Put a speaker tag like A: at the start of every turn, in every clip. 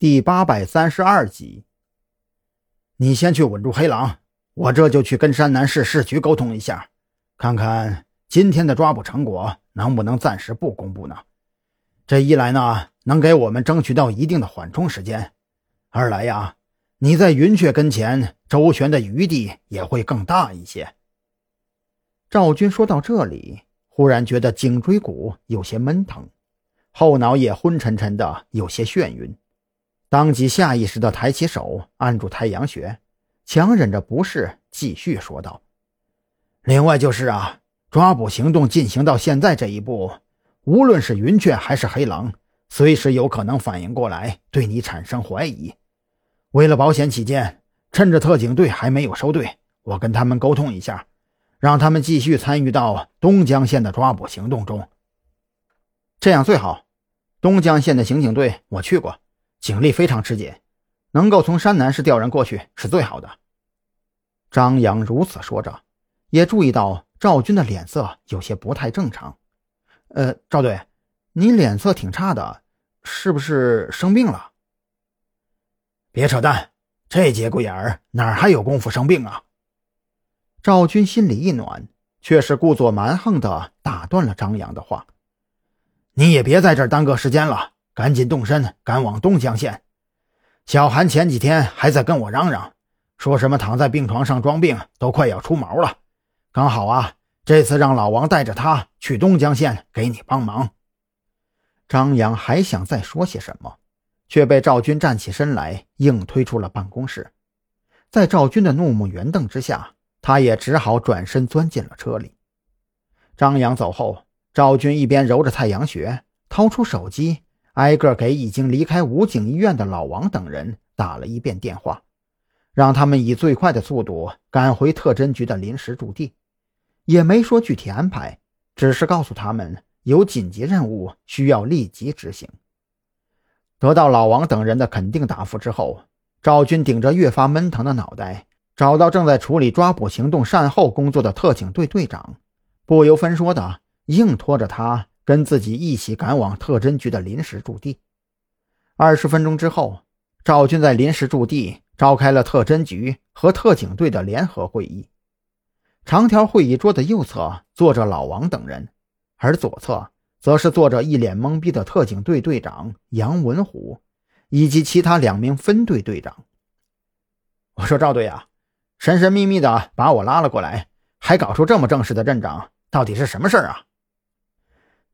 A: 第八百三十二集，你先去稳住黑狼，我这就去跟山南市市局沟通一下，看看今天的抓捕成果能不能暂时不公布呢？这一来呢，能给我们争取到一定的缓冲时间；二来呀，你在云雀跟前周旋的余地也会更大一些。
B: 赵军说到这里，忽然觉得颈椎骨有些闷疼，后脑也昏沉沉的，有些眩晕。当即下意识地抬起手按住太阳穴，强忍着不适，继续说道：“
A: 另外就是啊，抓捕行动进行到现在这一步，无论是云雀还是黑狼，随时有可能反应过来，对你产生怀疑。为了保险起见，趁着特警队还没有收队，我跟他们沟通一下，让他们继续参与到东江县的抓捕行动中。
B: 这样最好。东江县的刑警队我去过。”警力非常吃紧，能够从山南市调人过去是最好的。张扬如此说着，也注意到赵军的脸色有些不太正常。呃，赵队，你脸色挺差的，是不是生病了？
A: 别扯淡，这节骨眼儿哪还有功夫生病啊？
B: 赵军心里一暖，却是故作蛮横的打断了张扬的话：“
A: 你也别在这儿耽搁时间了。”赶紧动身，赶往东江县。小韩前几天还在跟我嚷嚷，说什么躺在病床上装病，都快要出毛了。刚好啊，这次让老王带着他去东江县给你帮忙。
B: 张扬还想再说些什么，却被赵军站起身来，硬推出了办公室。在赵军的怒目圆瞪之下，他也只好转身钻进了车里。张扬走后，赵军一边揉着太阳穴，掏出手机。挨个给已经离开武警医院的老王等人打了一遍电话，让他们以最快的速度赶回特侦局的临时驻地，也没说具体安排，只是告诉他们有紧急任务需要立即执行。得到老王等人的肯定答复之后，赵军顶着越发闷疼的脑袋，找到正在处理抓捕行动善后工作的特警队队长，不由分说的硬拖着他。跟自己一起赶往特侦局的临时驻地。二十分钟之后，赵军在临时驻地召开了特侦局和特警队的联合会议。长条会议桌的右侧坐着老王等人，而左侧则是坐着一脸懵逼的特警队队长杨文虎，以及其他两名分队队长。我说：“赵队啊，神神秘秘的把我拉了过来，还搞出这么正式的阵仗，到底是什么事儿啊？”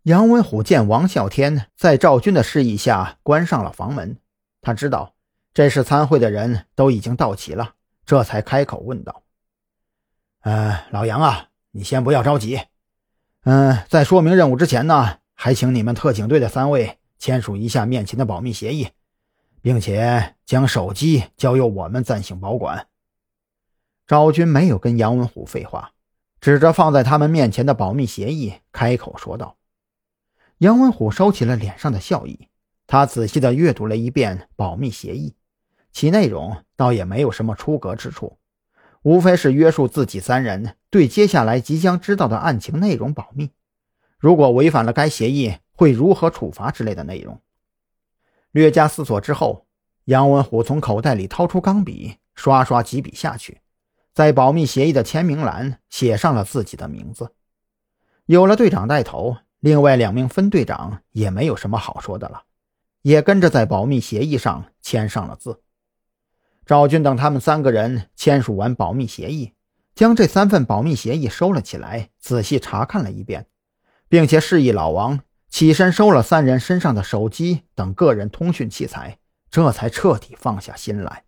B: 杨文虎见王啸天在赵军的示意下关上了房门，他知道这是参会的人都已经到齐了，这才开口问道：“
A: 呃，老杨啊，你先不要着急。嗯，在说明任务之前呢，还请你们特警队的三位签署一下面前的保密协议，并且将手机交由我们暂行保管。”
B: 赵军没有跟杨文虎废话，指着放在他们面前的保密协议开口说道。杨文虎收起了脸上的笑意，他仔细地阅读了一遍保密协议，其内容倒也没有什么出格之处，无非是约束自己三人对接下来即将知道的案情内容保密，如果违反了该协议会如何处罚之类的内容。略加思索之后，杨文虎从口袋里掏出钢笔，刷刷几笔下去，在保密协议的签名栏写上了自己的名字。有了队长带头。另外两名分队长也没有什么好说的了，也跟着在保密协议上签上了字。赵军等他们三个人签署完保密协议，将这三份保密协议收了起来，仔细查看了一遍，并且示意老王起身收了三人身上的手机等个人通讯器材，这才彻底放下心来。